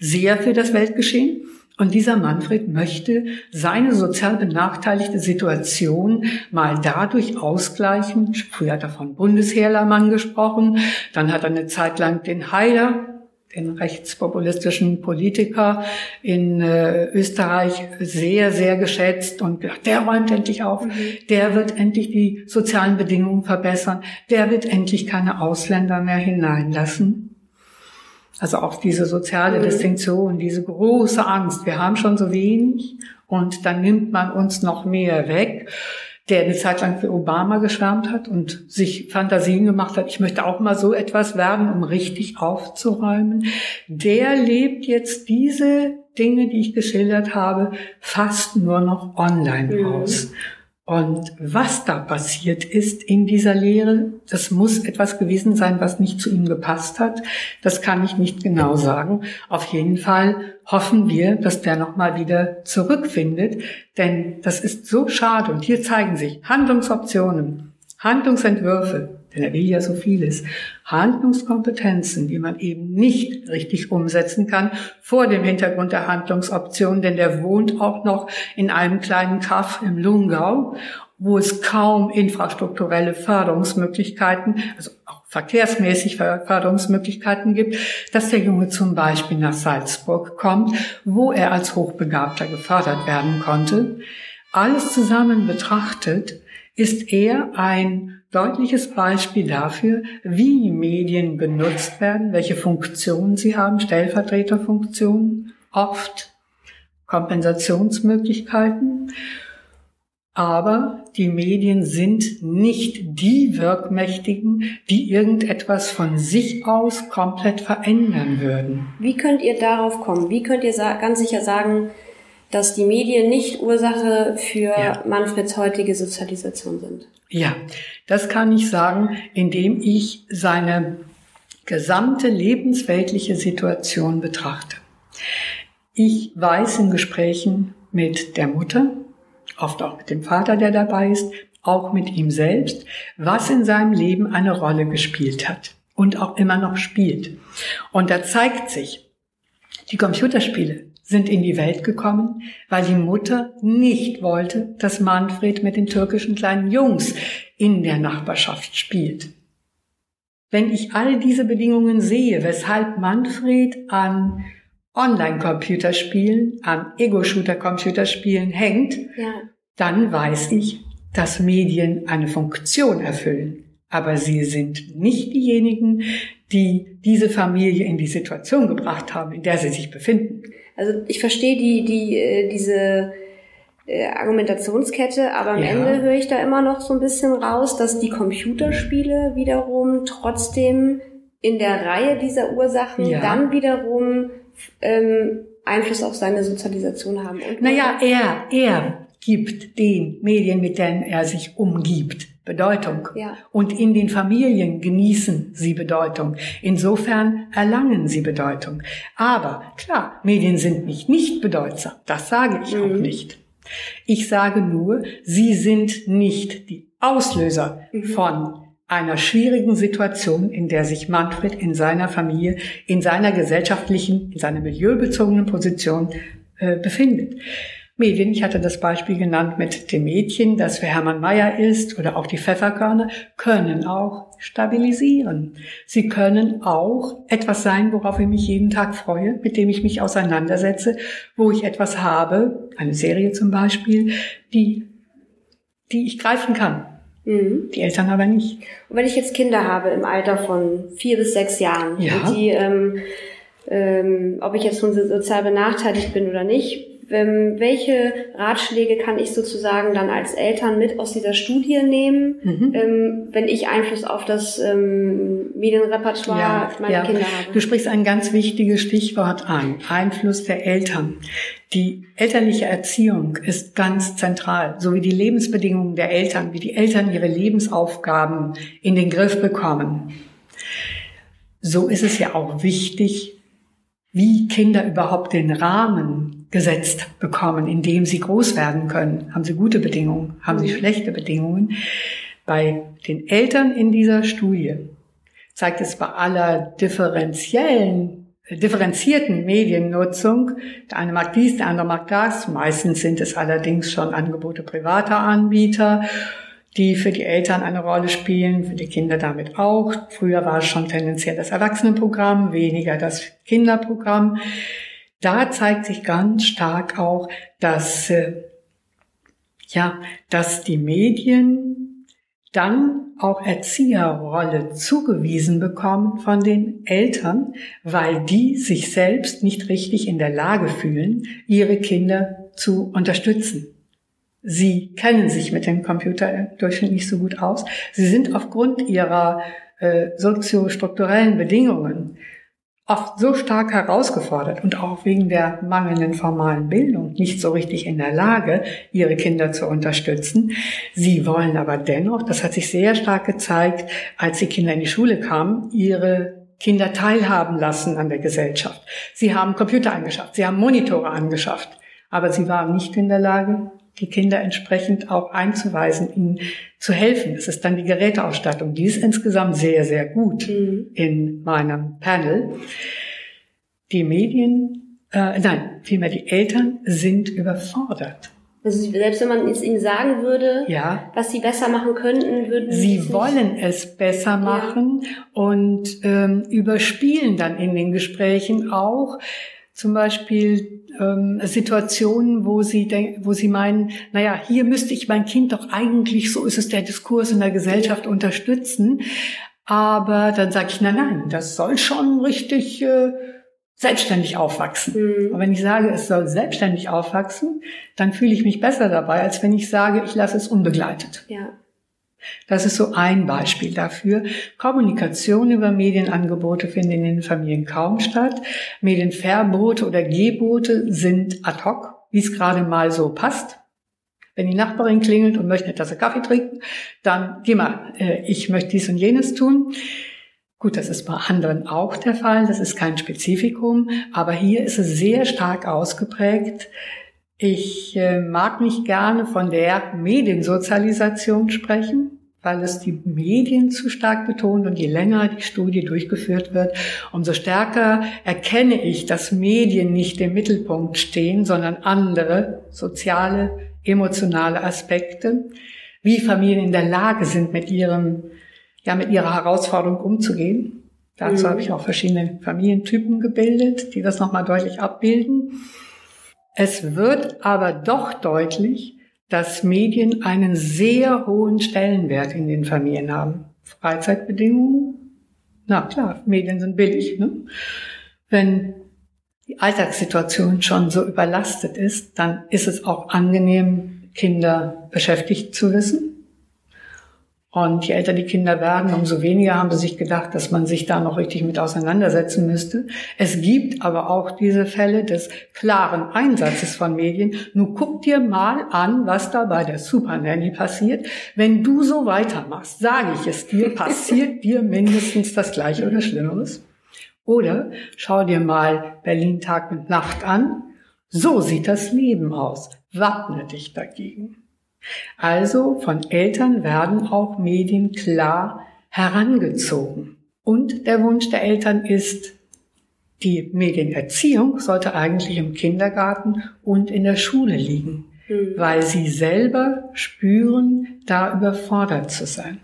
Speaker 4: sehr für das Weltgeschehen. Und dieser Manfred möchte seine sozial benachteiligte Situation mal dadurch ausgleichen. Früher hat er von Bundesheerlermann gesprochen, dann hat er eine Zeit lang den Heiler den rechtspopulistischen Politiker in äh, Österreich sehr, sehr geschätzt und gedacht, der räumt endlich auf, mhm. der wird endlich die sozialen Bedingungen verbessern, der wird endlich keine Ausländer mehr hineinlassen. Also auch diese soziale mhm. Distinktion, diese große Angst, wir haben schon so wenig und dann nimmt man uns noch mehr weg der eine Zeit lang für Obama geschwärmt hat und sich Fantasien gemacht hat, ich möchte auch mal so etwas werden, um richtig aufzuräumen, der lebt jetzt diese Dinge, die ich geschildert habe, fast nur noch online mhm. aus. Und was da passiert ist in dieser Lehre, das muss etwas gewesen sein, was nicht zu ihm gepasst hat. Das kann ich nicht genau sagen. Auf jeden Fall hoffen wir, dass der nochmal wieder zurückfindet. Denn das ist so schade. Und hier zeigen sich Handlungsoptionen, Handlungsentwürfe, denn er will ja so vieles, Handlungskompetenzen, die man eben nicht richtig umsetzen kann vor dem Hintergrund der Handlungsoptionen, denn der wohnt auch noch in einem kleinen Kaff im Lungau, wo es kaum infrastrukturelle Förderungsmöglichkeiten, also auch verkehrsmäßig Förderungsmöglichkeiten gibt, dass der Junge zum Beispiel nach Salzburg kommt, wo er als Hochbegabter gefördert werden konnte. Alles zusammen betrachtet ist er ein deutliches Beispiel dafür, wie Medien genutzt werden, welche Funktionen sie haben, Stellvertreterfunktionen, oft Kompensationsmöglichkeiten. Aber die Medien sind nicht die Wirkmächtigen, die irgendetwas von sich aus komplett verändern würden.
Speaker 3: Wie könnt ihr darauf kommen? Wie könnt ihr ganz sicher sagen, dass die Medien nicht Ursache für ja. Manfreds heutige Sozialisation sind?
Speaker 4: Ja, das kann ich sagen, indem ich seine gesamte lebensweltliche Situation betrachte. Ich weiß in Gesprächen mit der Mutter, oft auch mit dem Vater, der dabei ist, auch mit ihm selbst, was in seinem Leben eine Rolle gespielt hat und auch immer noch spielt. Und da zeigt sich, die Computerspiele sind in die Welt gekommen, weil die Mutter nicht wollte, dass Manfred mit den türkischen kleinen Jungs in der Nachbarschaft spielt. Wenn ich all diese Bedingungen sehe, weshalb Manfred an Online-Computerspielen, an Ego-Shooter-Computerspielen hängt, ja. dann weiß ich, dass Medien eine Funktion erfüllen. Aber sie sind nicht diejenigen, die diese Familie in die Situation gebracht haben, in der sie sich befinden.
Speaker 3: Also ich verstehe die, die, äh, diese äh, Argumentationskette, aber am ja. Ende höre ich da immer noch so ein bisschen raus, dass die Computerspiele wiederum trotzdem in der Reihe dieser Ursachen ja. dann wiederum ähm, Einfluss auf seine Sozialisation haben.
Speaker 4: Und naja, er, er gibt den Medien, mit denen er sich umgibt, Bedeutung. Ja. Und in den Familien genießen sie Bedeutung. Insofern erlangen sie Bedeutung. Aber klar, Medien sind nicht nicht bedeutsam. Das sage ich mhm. auch nicht. Ich sage nur, sie sind nicht die Auslöser mhm. von einer schwierigen Situation, in der sich Manfred in seiner Familie, in seiner gesellschaftlichen, in seiner milieubezogenen Position äh, befindet. Medien, ich hatte das Beispiel genannt mit dem Mädchen, das für Hermann Mayer ist, oder auch die Pfefferkörner, können auch stabilisieren. Sie können auch etwas sein, worauf ich mich jeden Tag freue, mit dem ich mich auseinandersetze, wo ich etwas habe, eine Serie zum Beispiel, die, die ich greifen kann. Mhm. Die Eltern aber nicht.
Speaker 3: Und wenn ich jetzt Kinder habe im Alter von vier bis sechs Jahren, ja. die, ähm, ähm, ob ich jetzt sozial benachteiligt bin oder nicht, welche Ratschläge kann ich sozusagen dann als Eltern mit aus dieser Studie nehmen, mhm. ähm, wenn ich Einfluss auf das ähm, Medienrepertoire ja, meiner ja. Kinder habe?
Speaker 4: Du sprichst ein ganz wichtiges Stichwort an, Einfluss der Eltern. Die elterliche Erziehung ist ganz zentral, so wie die Lebensbedingungen der Eltern, wie die Eltern ihre Lebensaufgaben in den Griff bekommen. So ist es ja auch wichtig, wie Kinder überhaupt den Rahmen gesetzt bekommen, in dem sie groß werden können. Haben sie gute Bedingungen? Haben sie mhm. schlechte Bedingungen? Bei den Eltern in dieser Studie zeigt es bei aller differenziellen, differenzierten Mediennutzung, der eine mag dies, der andere mag das, meistens sind es allerdings schon Angebote privater Anbieter die für die Eltern eine Rolle spielen, für die Kinder damit auch. Früher war es schon tendenziell das Erwachsenenprogramm, weniger das Kinderprogramm. Da zeigt sich ganz stark auch, dass, äh, ja, dass die Medien dann auch Erzieherrolle zugewiesen bekommen von den Eltern, weil die sich selbst nicht richtig in der Lage fühlen, ihre Kinder zu unterstützen. Sie kennen sich mit dem Computer im Durchschnitt nicht so gut aus. Sie sind aufgrund ihrer äh, soziostrukturellen Bedingungen oft so stark herausgefordert und auch wegen der mangelnden formalen Bildung nicht so richtig in der Lage, ihre Kinder zu unterstützen. Sie wollen aber dennoch, das hat sich sehr stark gezeigt, als die Kinder in die Schule kamen, ihre Kinder teilhaben lassen an der Gesellschaft. Sie haben Computer angeschafft, sie haben Monitore angeschafft, aber sie waren nicht in der Lage, die Kinder entsprechend auch einzuweisen, ihnen zu helfen. Das ist dann die Geräteausstattung. Die ist insgesamt sehr, sehr gut mhm. in meinem Panel. Die Medien, äh, nein, vielmehr die Eltern sind überfordert.
Speaker 3: Also selbst wenn man es ihnen sagen würde, ja. was sie besser machen könnten, würden
Speaker 4: sie Sie wollen es besser machen ja. und ähm, überspielen dann in den Gesprächen auch zum Beispiel ähm, Situationen, wo sie, denk, wo sie meinen, naja, hier müsste ich mein Kind doch eigentlich, so ist es der Diskurs in der Gesellschaft, unterstützen. Aber dann sage ich, nein, nein, das soll schon richtig äh, selbstständig aufwachsen. Mhm. Und wenn ich sage, es soll selbstständig aufwachsen, dann fühle ich mich besser dabei, als wenn ich sage, ich lasse es unbegleitet.
Speaker 3: Ja.
Speaker 4: Das ist so ein Beispiel dafür. Kommunikation über Medienangebote finden in den Familien kaum statt. Medienverbote oder Gebote sind ad hoc, wie es gerade mal so passt. Wenn die Nachbarin klingelt und möchte eine Tasse Kaffee trinken, dann geh mal, äh, ich möchte dies und jenes tun. Gut, das ist bei anderen auch der Fall, das ist kein Spezifikum, aber hier ist es sehr stark ausgeprägt. Ich äh, mag nicht gerne von der Mediensozialisation sprechen, weil es die Medien zu stark betont und je länger die Studie durchgeführt wird, umso stärker erkenne ich, dass Medien nicht im Mittelpunkt stehen, sondern andere soziale, emotionale Aspekte, wie Familien in der Lage sind, mit ihrem ja mit ihrer Herausforderung umzugehen. Dazu mhm. habe ich auch verschiedene Familientypen gebildet, die das nochmal deutlich abbilden. Es wird aber doch deutlich, dass Medien einen sehr hohen Stellenwert in den Familien haben. Freizeitbedingungen, na klar, Medien sind billig. Ne? Wenn die Alltagssituation schon so überlastet ist, dann ist es auch angenehm, Kinder beschäftigt zu wissen. Und je älter die Kinder werden, umso weniger haben sie sich gedacht, dass man sich da noch richtig mit auseinandersetzen müsste. Es gibt aber auch diese Fälle des klaren Einsatzes von Medien. Nun guck dir mal an, was da bei der Super Nanny passiert. Wenn du so weitermachst, sage ich es dir, passiert dir mindestens das Gleiche oder Schlimmeres. Oder schau dir mal Berlin Tag und Nacht an. So sieht das Leben aus. Wappne dich dagegen. Also von Eltern werden auch Medien klar herangezogen. Und der Wunsch der Eltern ist, die Medienerziehung sollte eigentlich im Kindergarten und in der Schule liegen, mhm. weil sie selber spüren, da überfordert zu sein.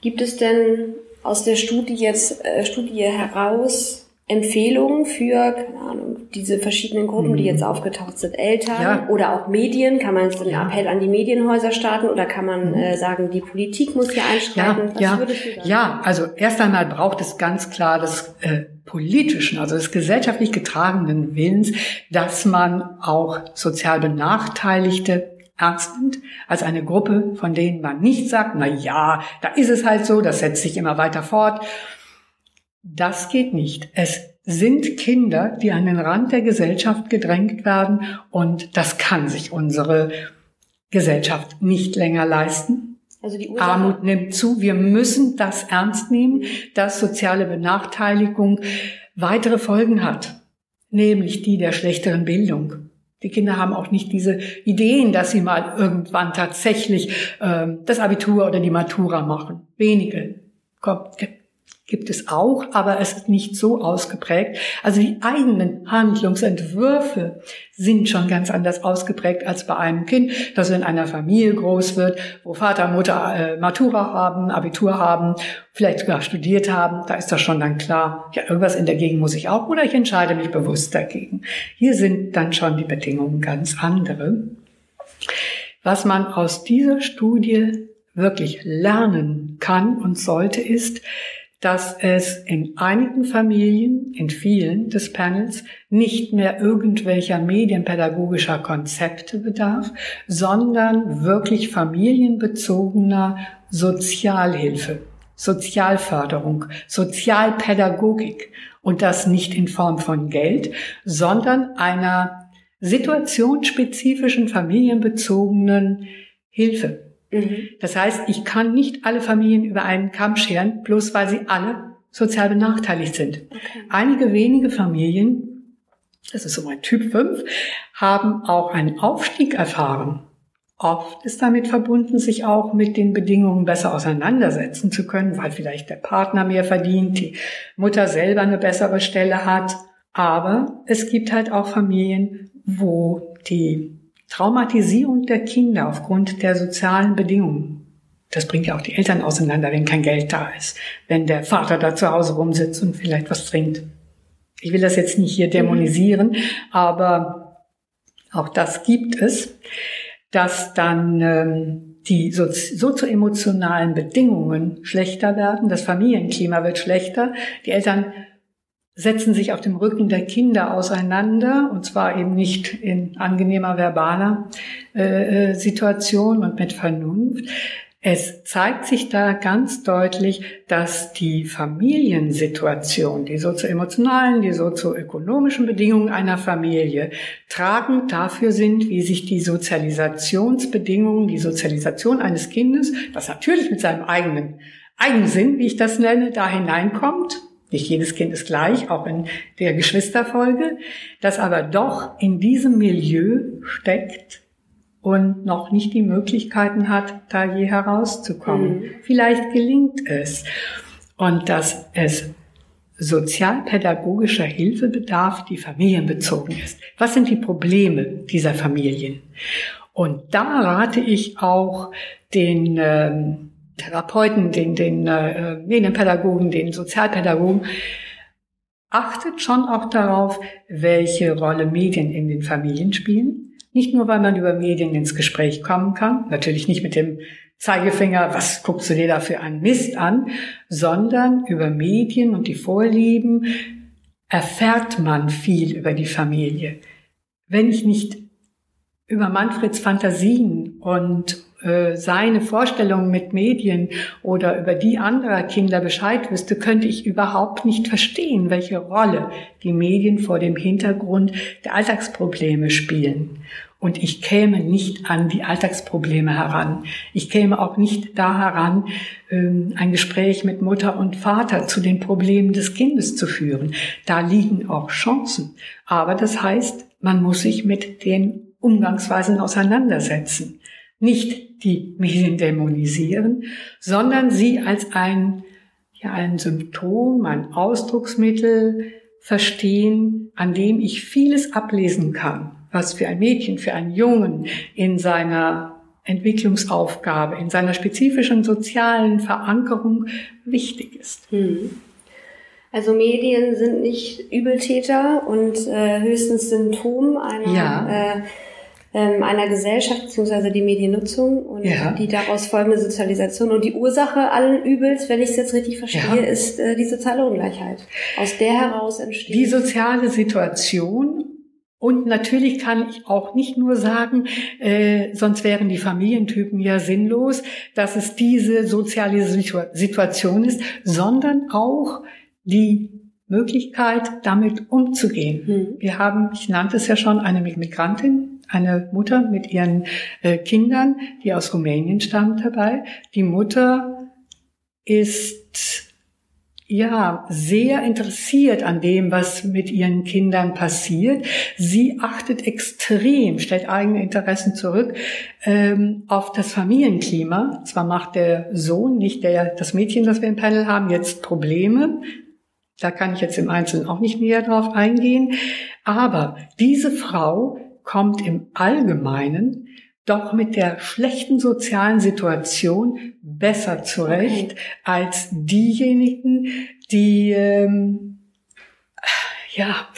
Speaker 3: Gibt es denn aus der Studie jetzt äh, Studie heraus Empfehlungen für, keine Ahnung, diese verschiedenen Gruppen, mhm. die jetzt aufgetaucht sind, Eltern ja. oder auch Medien? Kann man einen ja. Appell an die Medienhäuser starten oder kann man mhm. äh, sagen, die Politik muss hier einschreiten?
Speaker 4: Ja, ja. ja, also erst einmal braucht es ganz klar das äh, politischen, also des gesellschaftlich getragenen Willens, dass man auch sozial Benachteiligte ernst nimmt, als eine Gruppe, von denen man nicht sagt, na ja, da ist es halt so, das setzt sich immer weiter fort das geht nicht. Es sind Kinder, die an den Rand der Gesellschaft gedrängt werden und das kann sich unsere Gesellschaft nicht länger leisten. Also die Ursache. Armut nimmt zu. Wir müssen das ernst nehmen, dass soziale Benachteiligung weitere Folgen hat, nämlich die der schlechteren Bildung. Die Kinder haben auch nicht diese Ideen, dass sie mal irgendwann tatsächlich äh, das Abitur oder die Matura machen. Wenige. Kommt, gibt es auch, aber es ist nicht so ausgeprägt. Also die eigenen Handlungsentwürfe sind schon ganz anders ausgeprägt als bei einem Kind, das in einer Familie groß wird, wo Vater, Mutter äh, Matura haben, Abitur haben, vielleicht sogar studiert haben. Da ist das schon dann klar, ja, irgendwas in der Gegend muss ich auch oder ich entscheide mich bewusst dagegen. Hier sind dann schon die Bedingungen ganz andere. Was man aus dieser Studie wirklich lernen kann und sollte, ist, dass es in einigen Familien, in vielen des Panels, nicht mehr irgendwelcher medienpädagogischer Konzepte bedarf, sondern wirklich familienbezogener Sozialhilfe, Sozialförderung, Sozialpädagogik. Und das nicht in Form von Geld, sondern einer situationsspezifischen familienbezogenen Hilfe. Mhm. Das heißt, ich kann nicht alle Familien über einen Kamm scheren, bloß weil sie alle sozial benachteiligt sind. Okay. Einige wenige Familien, das ist so mein Typ 5, haben auch einen Aufstieg erfahren. Oft ist damit verbunden, sich auch mit den Bedingungen besser auseinandersetzen zu können, weil vielleicht der Partner mehr verdient, die Mutter selber eine bessere Stelle hat. Aber es gibt halt auch Familien, wo die Traumatisierung der Kinder aufgrund der sozialen Bedingungen. Das bringt ja auch die Eltern auseinander, wenn kein Geld da ist, wenn der Vater da zu Hause rumsitzt und vielleicht was trinkt. Ich will das jetzt nicht hier dämonisieren, aber auch das gibt es, dass dann ähm, die sozioemotionalen Bedingungen schlechter werden, das Familienklima wird schlechter, die Eltern setzen sich auf dem Rücken der Kinder auseinander, und zwar eben nicht in angenehmer verbaler äh, äh Situation und mit Vernunft. Es zeigt sich da ganz deutlich, dass die Familiensituation, die sozioemotionalen, die sozioökonomischen Bedingungen einer Familie tragend dafür sind, wie sich die Sozialisationsbedingungen, die Sozialisation eines Kindes, das natürlich mit seinem eigenen Eigensinn, wie ich das nenne, da hineinkommt nicht jedes Kind ist gleich, auch in der Geschwisterfolge, das aber doch in diesem Milieu steckt und noch nicht die Möglichkeiten hat, da je herauszukommen. Mhm. Vielleicht gelingt es. Und dass es sozialpädagogischer Hilfe bedarf, die familienbezogen ist. Was sind die Probleme dieser Familien? Und da rate ich auch den ähm, Therapeuten, den, den äh, Medienpädagogen, den Sozialpädagogen, achtet schon auch darauf, welche Rolle Medien in den Familien spielen. Nicht nur, weil man über Medien ins Gespräch kommen kann, natürlich nicht mit dem Zeigefinger, was guckst du dir da für einen Mist an, sondern über Medien und die Vorlieben erfährt man viel über die Familie. Wenn ich nicht über Manfreds Fantasien und äh, seine Vorstellungen mit Medien oder über die anderer Kinder Bescheid wüsste, könnte ich überhaupt nicht verstehen, welche Rolle die Medien vor dem Hintergrund der Alltagsprobleme spielen. Und ich käme nicht an die Alltagsprobleme heran. Ich käme auch nicht da heran, ähm, ein Gespräch mit Mutter und Vater zu den Problemen des Kindes zu führen. Da liegen auch Chancen. Aber das heißt, man muss sich mit den Umgangsweisen auseinandersetzen nicht die Medien dämonisieren, sondern sie als ein, ja, ein Symptom, ein Ausdrucksmittel verstehen, an dem ich vieles ablesen kann, was für ein Mädchen, für einen Jungen in seiner Entwicklungsaufgabe, in seiner spezifischen sozialen Verankerung wichtig ist. Hm.
Speaker 3: Also Medien sind nicht Übeltäter und äh, höchstens Symptom einer ja. äh, ähm, einer Gesellschaft beziehungsweise die Mediennutzung und ja. die daraus folgende Sozialisation. Und die Ursache allen Übels, wenn ich es jetzt richtig verstehe, ja. ist äh, die soziale Ungleichheit. Aus der heraus entsteht.
Speaker 4: Die soziale Situation und natürlich kann ich auch nicht nur sagen, äh, sonst wären die Familientypen ja sinnlos, dass es diese soziale Situation ist, sondern auch die Möglichkeit, damit umzugehen. Hm. Wir haben, ich nannte es ja schon, eine Migrantin eine Mutter mit ihren äh, Kindern, die aus Rumänien stammt dabei. Die Mutter ist ja, sehr interessiert an dem, was mit ihren Kindern passiert. Sie achtet extrem, stellt eigene Interessen zurück ähm, auf das Familienklima. Zwar macht der Sohn, nicht der, das Mädchen, das wir im Panel haben, jetzt Probleme. Da kann ich jetzt im Einzelnen auch nicht näher drauf eingehen. Aber diese Frau kommt im Allgemeinen doch mit der schlechten sozialen Situation besser zurecht okay. als diejenigen, die ähm, ja,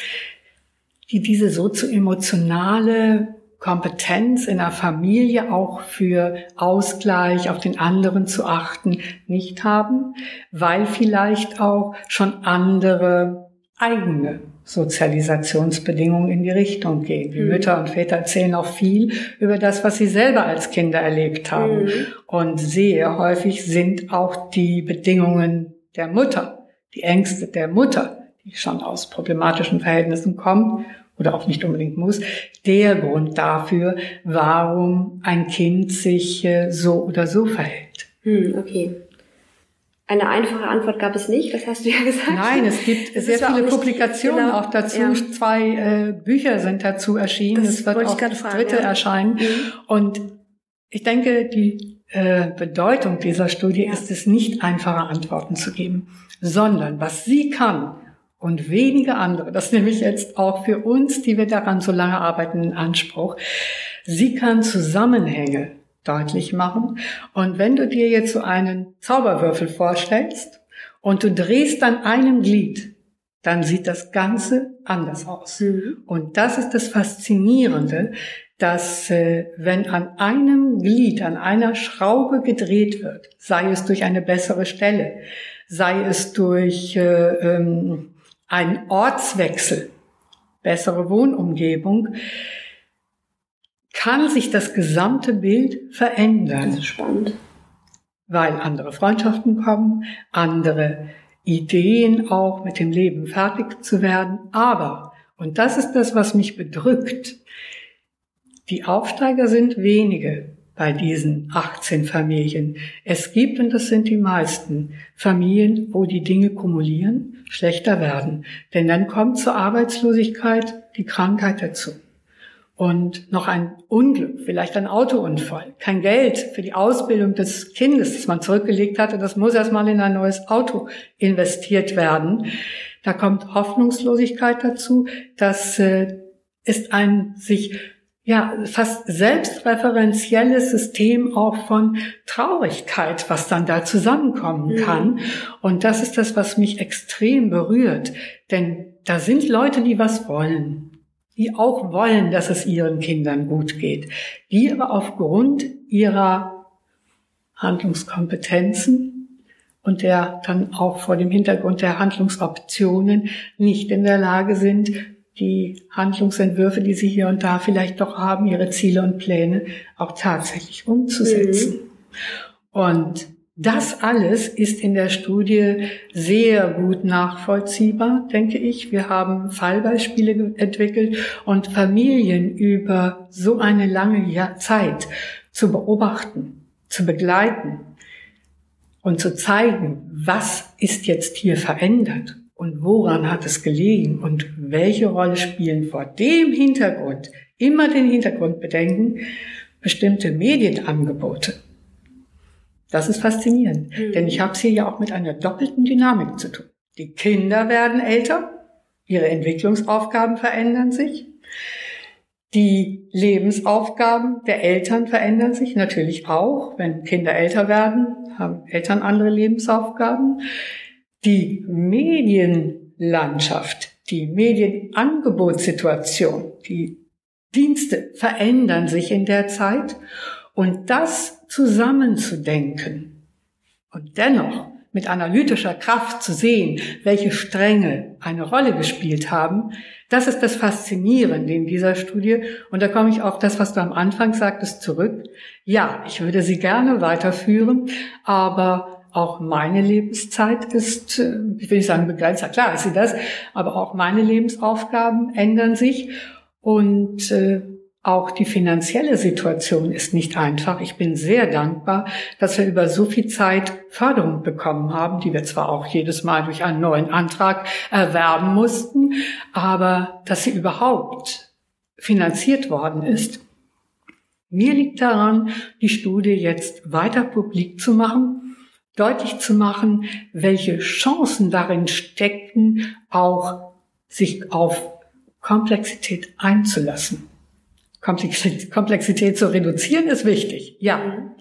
Speaker 4: die diese sozioemotionale Kompetenz in der Familie auch für Ausgleich auf den anderen zu achten nicht haben, weil vielleicht auch schon andere eigene Sozialisationsbedingungen in die Richtung gehen. Die mhm. Mütter und Väter erzählen auch viel über das, was sie selber als Kinder erlebt haben. Mhm. Und sehr häufig sind auch die Bedingungen der Mutter, die Ängste der Mutter, die schon aus problematischen Verhältnissen kommen oder auch nicht unbedingt muss, der Grund dafür, warum ein Kind sich äh, so oder so verhält.
Speaker 3: Mhm, okay. Eine einfache Antwort gab es nicht, das hast du ja gesagt.
Speaker 4: Nein, es gibt das sehr viele Publikationen genau, auch dazu. Ja. Zwei äh, Bücher sind dazu erschienen. Das es wird auch das fragen, dritte ja. erscheinen. Mhm. Und ich denke, die äh, Bedeutung dieser Studie ja. ist es nicht, einfache Antworten zu geben, sondern was sie kann und wenige andere, das nehme ich jetzt auch für uns, die wir daran so lange arbeiten, in Anspruch, sie kann Zusammenhänge deutlich machen. Und wenn du dir jetzt so einen Zauberwürfel vorstellst und du drehst dann einem Glied, dann sieht das Ganze anders aus. Mhm. Und das ist das Faszinierende, dass äh, wenn an einem Glied, an einer Schraube gedreht wird, sei es durch eine bessere Stelle, sei es durch äh, ähm, ein Ortswechsel, bessere Wohnumgebung, kann sich das gesamte Bild verändern.
Speaker 3: Das ist spannend.
Speaker 4: Weil andere Freundschaften kommen, andere Ideen auch mit dem Leben fertig zu werden. Aber, und das ist das, was mich bedrückt, die Aufsteiger sind wenige bei diesen 18 Familien. Es gibt, und das sind die meisten, Familien, wo die Dinge kumulieren, schlechter werden. Denn dann kommt zur Arbeitslosigkeit die Krankheit dazu. Und noch ein Unglück, vielleicht ein Autounfall, kein Geld für die Ausbildung des Kindes, das man zurückgelegt hatte, das muss erstmal in ein neues Auto investiert werden. Da kommt Hoffnungslosigkeit dazu. Das äh, ist ein sich ja, fast selbstreferenzielles System auch von Traurigkeit, was dann da zusammenkommen mhm. kann. Und das ist das, was mich extrem berührt. Denn da sind Leute, die was wollen, die auch wollen, dass es ihren Kindern gut geht, die aber aufgrund ihrer Handlungskompetenzen und der dann auch vor dem Hintergrund der Handlungsoptionen nicht in der Lage sind, die Handlungsentwürfe, die Sie hier und da vielleicht doch haben, Ihre Ziele und Pläne auch tatsächlich umzusetzen. Mhm. Und das alles ist in der Studie sehr gut nachvollziehbar, denke ich. Wir haben Fallbeispiele entwickelt und Familien über so eine lange Zeit zu beobachten, zu begleiten und zu zeigen, was ist jetzt hier verändert und woran hat es gelegen und welche Rolle spielen vor dem Hintergrund, immer den Hintergrund bedenken, bestimmte Medienangebote. Das ist faszinierend, mhm. denn ich habe es hier ja auch mit einer doppelten Dynamik zu tun. Die Kinder werden älter, ihre Entwicklungsaufgaben verändern sich, die Lebensaufgaben der Eltern verändern sich natürlich auch. Wenn Kinder älter werden, haben Eltern andere Lebensaufgaben. Die Medienlandschaft, die Medienangebotssituation, die Dienste verändern sich in der Zeit und das zusammenzudenken und dennoch mit analytischer Kraft zu sehen, welche Stränge eine Rolle gespielt haben, das ist das Faszinierende in dieser Studie. Und da komme ich auf das, was du am Anfang sagtest, zurück. Ja, ich würde sie gerne weiterführen, aber auch meine Lebenszeit ist, äh, ich will nicht sagen begrenzt, klar ist sie das, aber auch meine Lebensaufgaben ändern sich und äh, auch die finanzielle Situation ist nicht einfach. Ich bin sehr dankbar, dass wir über so viel Zeit Förderung bekommen haben, die wir zwar auch jedes Mal durch einen neuen Antrag erwerben mussten, aber dass sie überhaupt finanziert worden ist. Mir liegt daran, die Studie jetzt weiter publik zu machen deutlich zu machen, welche Chancen darin stecken, auch sich auf Komplexität einzulassen. Komplexität zu reduzieren ist wichtig, ja.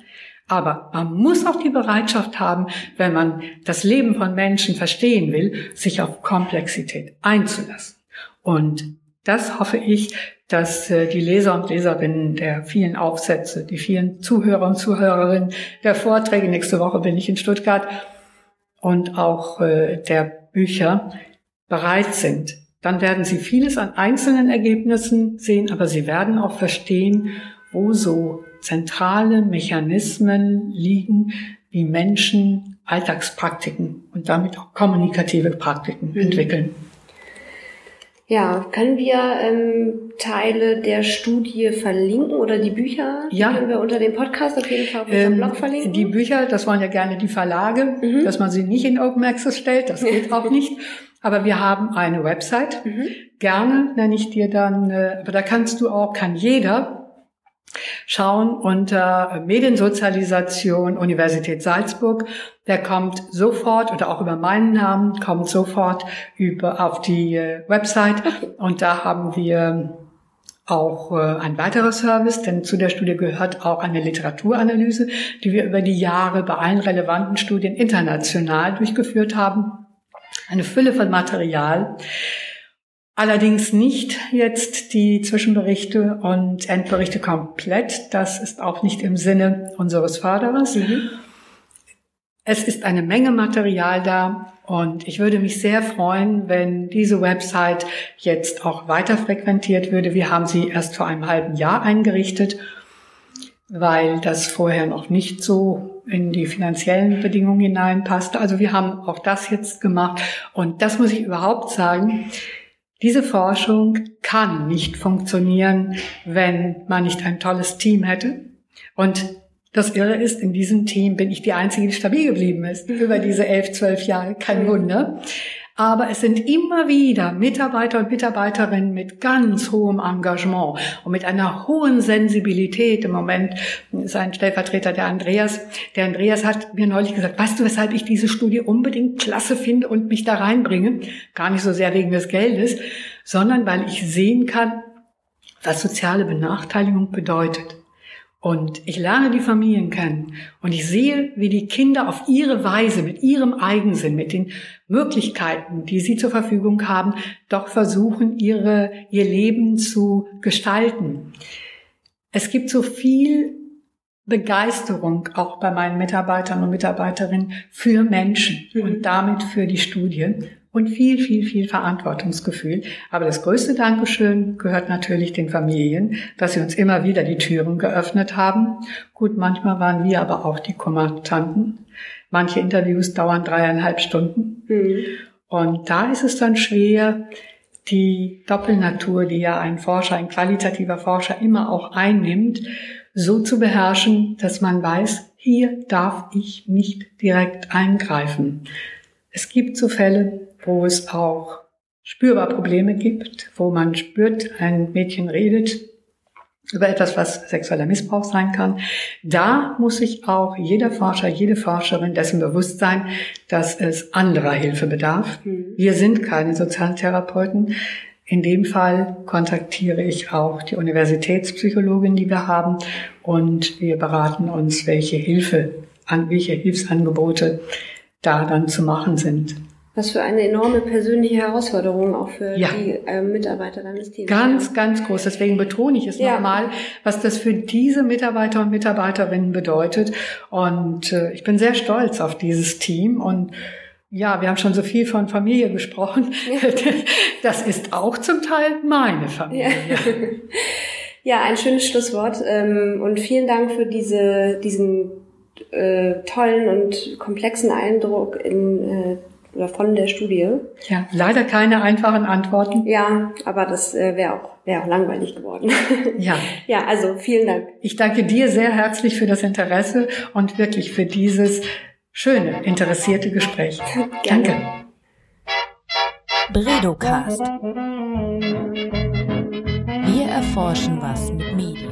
Speaker 4: Aber man muss auch die Bereitschaft haben, wenn man das Leben von Menschen verstehen will, sich auf Komplexität einzulassen. Und das hoffe ich, dass äh, die Leser und Leserinnen der vielen Aufsätze, die vielen Zuhörer und Zuhörerinnen der Vorträge, nächste Woche bin ich in Stuttgart, und auch äh, der Bücher bereit sind. Dann werden sie vieles an einzelnen Ergebnissen sehen, aber sie werden auch verstehen, wo so zentrale Mechanismen liegen, wie Menschen Alltagspraktiken und damit auch kommunikative Praktiken mhm. entwickeln.
Speaker 3: Ja, können wir ähm, Teile der Studie verlinken oder die Bücher?
Speaker 4: Ja.
Speaker 3: Die können wir unter dem Podcast auf jeden Fall auf unserem ähm, Blog verlinken.
Speaker 4: Die Bücher, das wollen ja gerne die Verlage, mhm. dass man sie nicht in Open Access stellt, das geht auch nicht. Aber wir haben eine Website. Mhm. Gerne nenne ich dir dann, äh, aber da kannst du auch, kann jeder schauen unter Mediensozialisation Universität Salzburg. Der kommt sofort oder auch über meinen Namen kommt sofort über auf die äh, Website und da haben wir auch äh, ein weiterer Service, denn zu der Studie gehört auch eine Literaturanalyse, die wir über die Jahre bei allen relevanten Studien international durchgeführt haben. Eine Fülle von Material. Allerdings nicht jetzt die Zwischenberichte und Endberichte komplett. Das ist auch nicht im Sinne unseres Förderers. Mhm. Es ist eine Menge Material da und ich würde mich sehr freuen, wenn diese Website jetzt auch weiter frequentiert würde. Wir haben sie erst vor einem halben Jahr eingerichtet, weil das vorher noch nicht so in die finanziellen Bedingungen hineinpasste. Also wir haben auch das jetzt gemacht und das muss ich überhaupt sagen. Diese Forschung kann nicht funktionieren, wenn man nicht ein tolles Team hätte. Und das Irre ist, in diesem Team bin ich die Einzige, die stabil geblieben ist über diese elf, zwölf Jahre. Kein Wunder. Aber es sind immer wieder Mitarbeiter und Mitarbeiterinnen mit ganz hohem Engagement und mit einer hohen Sensibilität. Im Moment ist ein Stellvertreter der Andreas. Der Andreas hat mir neulich gesagt, weißt du, weshalb ich diese Studie unbedingt klasse finde und mich da reinbringe? Gar nicht so sehr wegen des Geldes, sondern weil ich sehen kann, was soziale Benachteiligung bedeutet. Und ich lerne die Familien kennen und ich sehe, wie die Kinder auf ihre Weise, mit ihrem Eigensinn, mit den Möglichkeiten, die sie zur Verfügung haben, doch versuchen, ihre, ihr Leben zu gestalten. Es gibt so viel Begeisterung auch bei meinen Mitarbeitern und Mitarbeiterinnen für Menschen mhm. und damit für die Studie und viel, viel, viel Verantwortungsgefühl. Aber das größte Dankeschön gehört natürlich den Familien, dass sie uns immer wieder die Türen geöffnet haben. Gut, manchmal waren wir aber auch die Kommandanten. Manche Interviews dauern dreieinhalb Stunden. Mhm. Und da ist es dann schwer, die Doppelnatur, die ja ein Forscher, ein qualitativer Forscher immer auch einnimmt, so zu beherrschen, dass man weiß, hier darf ich nicht direkt eingreifen. Es gibt so Fälle, wo es auch spürbar Probleme gibt, wo man spürt, ein Mädchen redet über etwas, was sexueller Missbrauch sein kann. Da muss sich auch jeder Forscher, jede Forscherin dessen bewusst sein, dass es anderer Hilfe bedarf. Mhm. Wir sind keine Sozialtherapeuten. In dem Fall kontaktiere ich auch die Universitätspsychologin, die wir haben, und wir beraten uns, welche Hilfe, welche Hilfsangebote da dann zu machen sind.
Speaker 3: Was für eine enorme persönliche Herausforderung auch für ja. die äh, Mitarbeiter deines Teams.
Speaker 4: Ganz, ja. ganz groß. Deswegen betone ich es ja. nochmal, was das für diese Mitarbeiter und Mitarbeiterinnen bedeutet. Und äh, ich bin sehr stolz auf dieses Team und ja, wir haben schon so viel von Familie gesprochen. Das ist auch zum Teil meine Familie.
Speaker 3: Ja, ja ein schönes Schlusswort. Ähm, und vielen Dank für diese, diesen äh, tollen und komplexen Eindruck in äh, oder von der Studie.
Speaker 4: Ja, leider keine einfachen Antworten.
Speaker 3: Ja, aber das äh, wäre auch, wäre auch langweilig geworden.
Speaker 4: Ja.
Speaker 3: Ja, also vielen Dank.
Speaker 4: Ich danke dir sehr herzlich für das Interesse und wirklich für dieses schöne, interessierte Gespräch.
Speaker 3: Gerne.
Speaker 4: Danke.
Speaker 2: Bredocast. Wir erforschen was mit Medien.